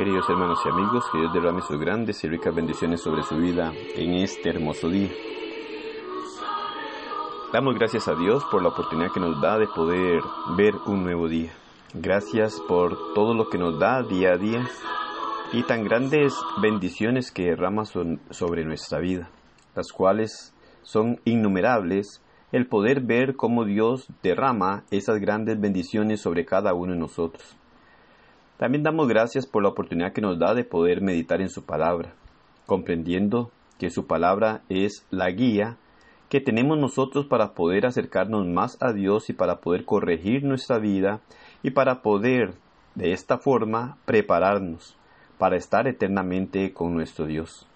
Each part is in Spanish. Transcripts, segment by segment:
Queridos hermanos y amigos, que Dios derrame sus grandes y ricas bendiciones sobre su vida en este hermoso día. Damos gracias a Dios por la oportunidad que nos da de poder ver un nuevo día. Gracias por todo lo que nos da día a día y tan grandes bendiciones que derrama sobre nuestra vida, las cuales son innumerables el poder ver cómo Dios derrama esas grandes bendiciones sobre cada uno de nosotros. También damos gracias por la oportunidad que nos da de poder meditar en su palabra, comprendiendo que su palabra es la guía que tenemos nosotros para poder acercarnos más a Dios y para poder corregir nuestra vida y para poder de esta forma prepararnos para estar eternamente con nuestro Dios.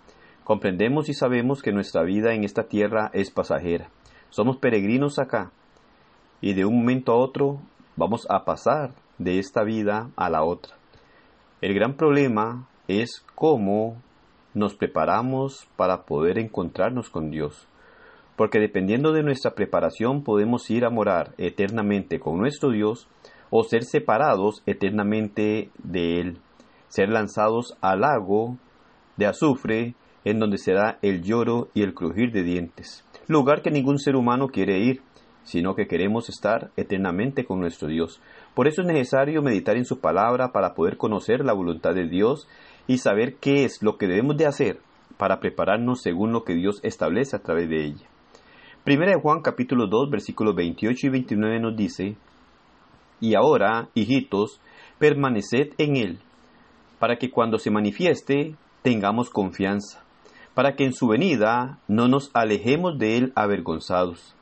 Comprendemos y sabemos que nuestra vida en esta tierra es pasajera. Somos peregrinos acá y de un momento a otro vamos a pasar de esta vida a la otra. El gran problema es cómo nos preparamos para poder encontrarnos con Dios, porque dependiendo de nuestra preparación podemos ir a morar eternamente con nuestro Dios o ser separados eternamente de Él, ser lanzados al lago de azufre en donde se da el lloro y el crujir de dientes, lugar que ningún ser humano quiere ir, sino que queremos estar eternamente con nuestro Dios. Por eso es necesario meditar en su palabra para poder conocer la voluntad de Dios y saber qué es lo que debemos de hacer para prepararnos según lo que Dios establece a través de ella. Primera de Juan capítulo 2 versículos 28 y 29 nos dice, Y ahora, hijitos, permaneced en Él, para que cuando se manifieste tengamos confianza, para que en su venida no nos alejemos de Él avergonzados.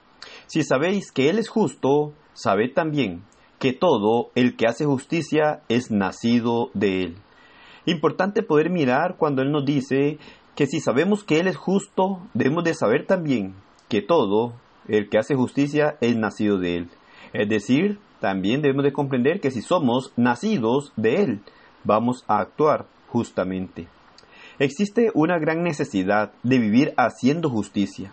Si sabéis que Él es justo, sabed también que todo el que hace justicia es nacido de Él. Importante poder mirar cuando Él nos dice que si sabemos que Él es justo, debemos de saber también que todo el que hace justicia es nacido de Él. Es decir, también debemos de comprender que si somos nacidos de Él, vamos a actuar justamente. Existe una gran necesidad de vivir haciendo justicia.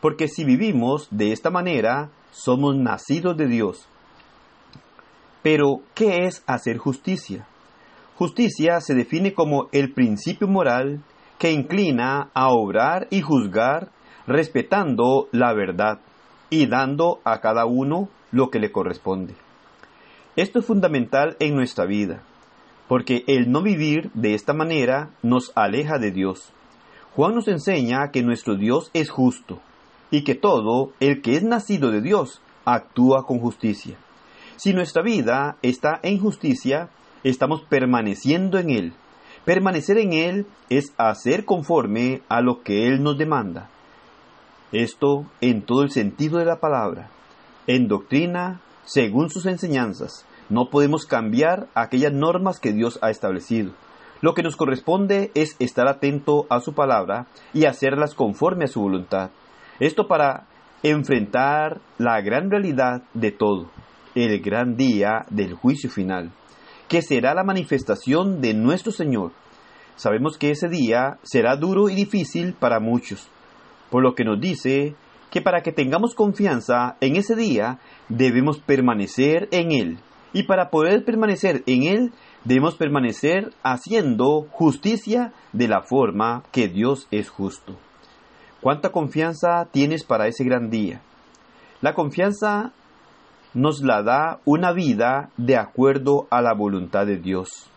Porque si vivimos de esta manera, somos nacidos de Dios. Pero, ¿qué es hacer justicia? Justicia se define como el principio moral que inclina a obrar y juzgar respetando la verdad y dando a cada uno lo que le corresponde. Esto es fundamental en nuestra vida, porque el no vivir de esta manera nos aleja de Dios. Juan nos enseña que nuestro Dios es justo, y que todo el que es nacido de Dios actúa con justicia. Si nuestra vida está en justicia, estamos permaneciendo en Él. Permanecer en Él es hacer conforme a lo que Él nos demanda. Esto en todo el sentido de la palabra. En doctrina, según sus enseñanzas, no podemos cambiar aquellas normas que Dios ha establecido. Lo que nos corresponde es estar atento a su palabra y hacerlas conforme a su voluntad. Esto para enfrentar la gran realidad de todo, el gran día del juicio final, que será la manifestación de nuestro Señor. Sabemos que ese día será duro y difícil para muchos, por lo que nos dice que para que tengamos confianza en ese día debemos permanecer en Él. Y para poder permanecer en Él debemos permanecer haciendo justicia de la forma que Dios es justo. ¿Cuánta confianza tienes para ese gran día? La confianza nos la da una vida de acuerdo a la voluntad de Dios.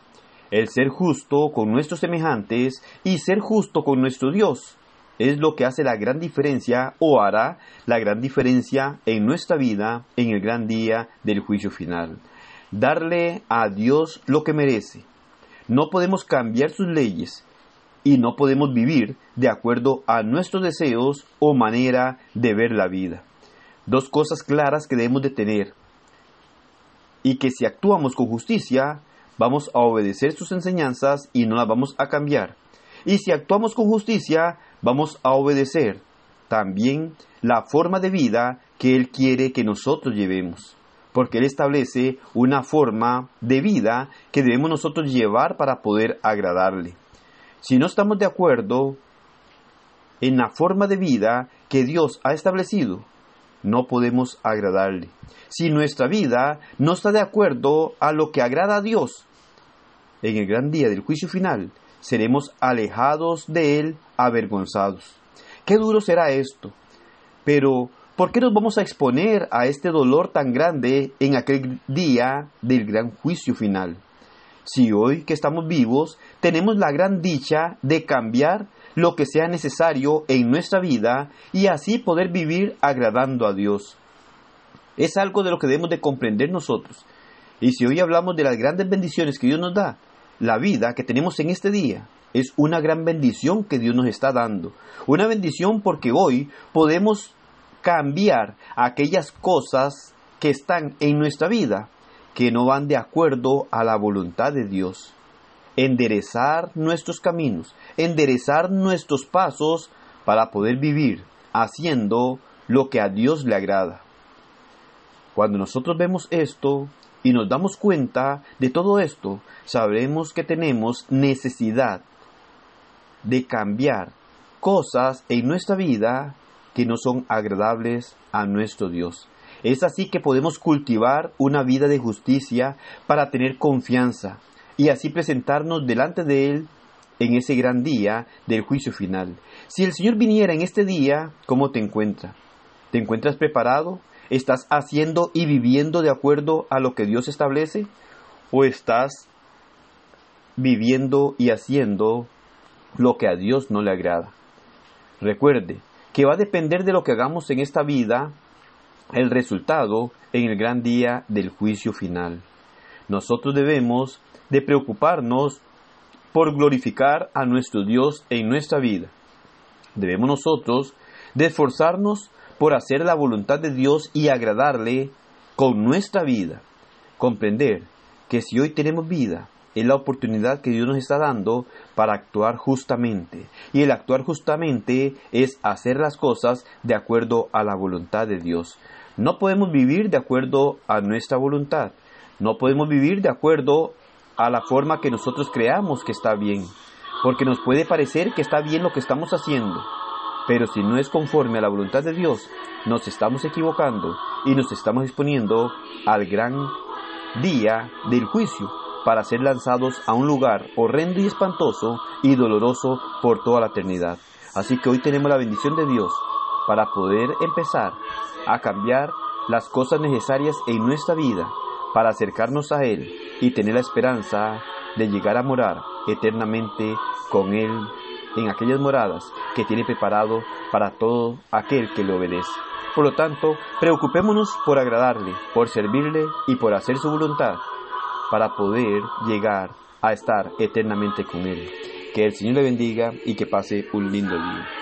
El ser justo con nuestros semejantes y ser justo con nuestro Dios es lo que hace la gran diferencia o hará la gran diferencia en nuestra vida en el gran día del juicio final. Darle a Dios lo que merece. No podemos cambiar sus leyes, y no podemos vivir de acuerdo a nuestros deseos o manera de ver la vida. Dos cosas claras que debemos de tener y que si actuamos con justicia vamos a obedecer sus enseñanzas y no las vamos a cambiar. Y si actuamos con justicia vamos a obedecer también la forma de vida que Él quiere que nosotros llevemos. Porque Él establece una forma de vida que debemos nosotros llevar para poder agradarle. Si no estamos de acuerdo en la forma de vida que Dios ha establecido, no podemos agradarle. Si nuestra vida no está de acuerdo a lo que agrada a Dios, en el gran día del juicio final, seremos alejados de Él avergonzados. Qué duro será esto. Pero, ¿por qué nos vamos a exponer a este dolor tan grande en aquel día del gran juicio final? Si hoy que estamos vivos tenemos la gran dicha de cambiar lo que sea necesario en nuestra vida y así poder vivir agradando a Dios. Es algo de lo que debemos de comprender nosotros. Y si hoy hablamos de las grandes bendiciones que Dios nos da, la vida que tenemos en este día es una gran bendición que Dios nos está dando. Una bendición porque hoy podemos cambiar aquellas cosas que están en nuestra vida que no van de acuerdo a la voluntad de Dios. Enderezar nuestros caminos, enderezar nuestros pasos para poder vivir haciendo lo que a Dios le agrada. Cuando nosotros vemos esto y nos damos cuenta de todo esto, sabremos que tenemos necesidad de cambiar cosas en nuestra vida que no son agradables a nuestro Dios. Es así que podemos cultivar una vida de justicia para tener confianza y así presentarnos delante de Él en ese gran día del juicio final. Si el Señor viniera en este día, ¿cómo te encuentra? ¿Te encuentras preparado? ¿Estás haciendo y viviendo de acuerdo a lo que Dios establece? ¿O estás viviendo y haciendo lo que a Dios no le agrada? Recuerde que va a depender de lo que hagamos en esta vida el resultado en el gran día del juicio final. Nosotros debemos de preocuparnos por glorificar a nuestro Dios en nuestra vida. Debemos nosotros de esforzarnos por hacer la voluntad de Dios y agradarle con nuestra vida. Comprender que si hoy tenemos vida, es la oportunidad que Dios nos está dando para actuar justamente. Y el actuar justamente es hacer las cosas de acuerdo a la voluntad de Dios. No podemos vivir de acuerdo a nuestra voluntad. No podemos vivir de acuerdo a la forma que nosotros creamos que está bien. Porque nos puede parecer que está bien lo que estamos haciendo. Pero si no es conforme a la voluntad de Dios, nos estamos equivocando y nos estamos exponiendo al gran día del juicio para ser lanzados a un lugar horrendo y espantoso y doloroso por toda la eternidad. Así que hoy tenemos la bendición de Dios para poder empezar a cambiar las cosas necesarias en nuestra vida para acercarnos a Él y tener la esperanza de llegar a morar eternamente con Él en aquellas moradas que tiene preparado para todo aquel que le obedece. Por lo tanto, preocupémonos por agradarle, por servirle y por hacer su voluntad para poder llegar a estar eternamente con Él. Que el Señor le bendiga y que pase un lindo día.